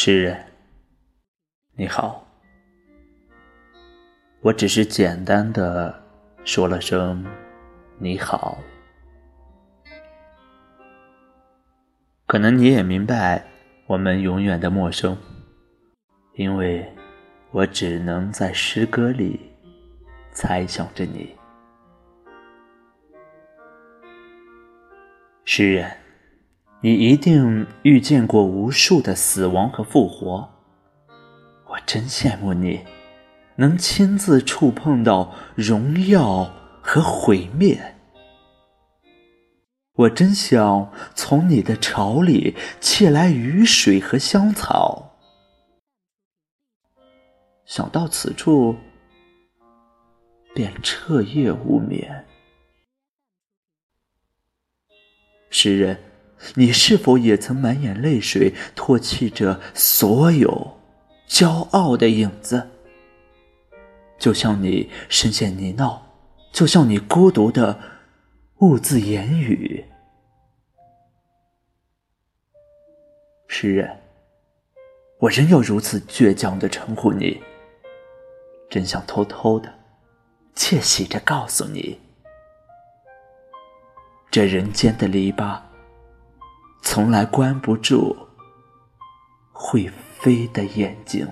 诗人，你好，我只是简单的说了声你好，可能你也明白我们永远的陌生，因为我只能在诗歌里猜想着你，诗人。你一定遇见过无数的死亡和复活，我真羡慕你，能亲自触碰到荣耀和毁灭。我真想从你的巢里窃来雨水和香草。想到此处，便彻夜无眠。诗人。你是否也曾满眼泪水，唾弃着所有骄傲的影子？就像你深陷泥淖，就像你孤独的兀自言语。诗人，我仍要如此倔强的称呼你，真想偷偷的、窃喜着告诉你，这人间的篱笆。从来关不住会飞的眼睛。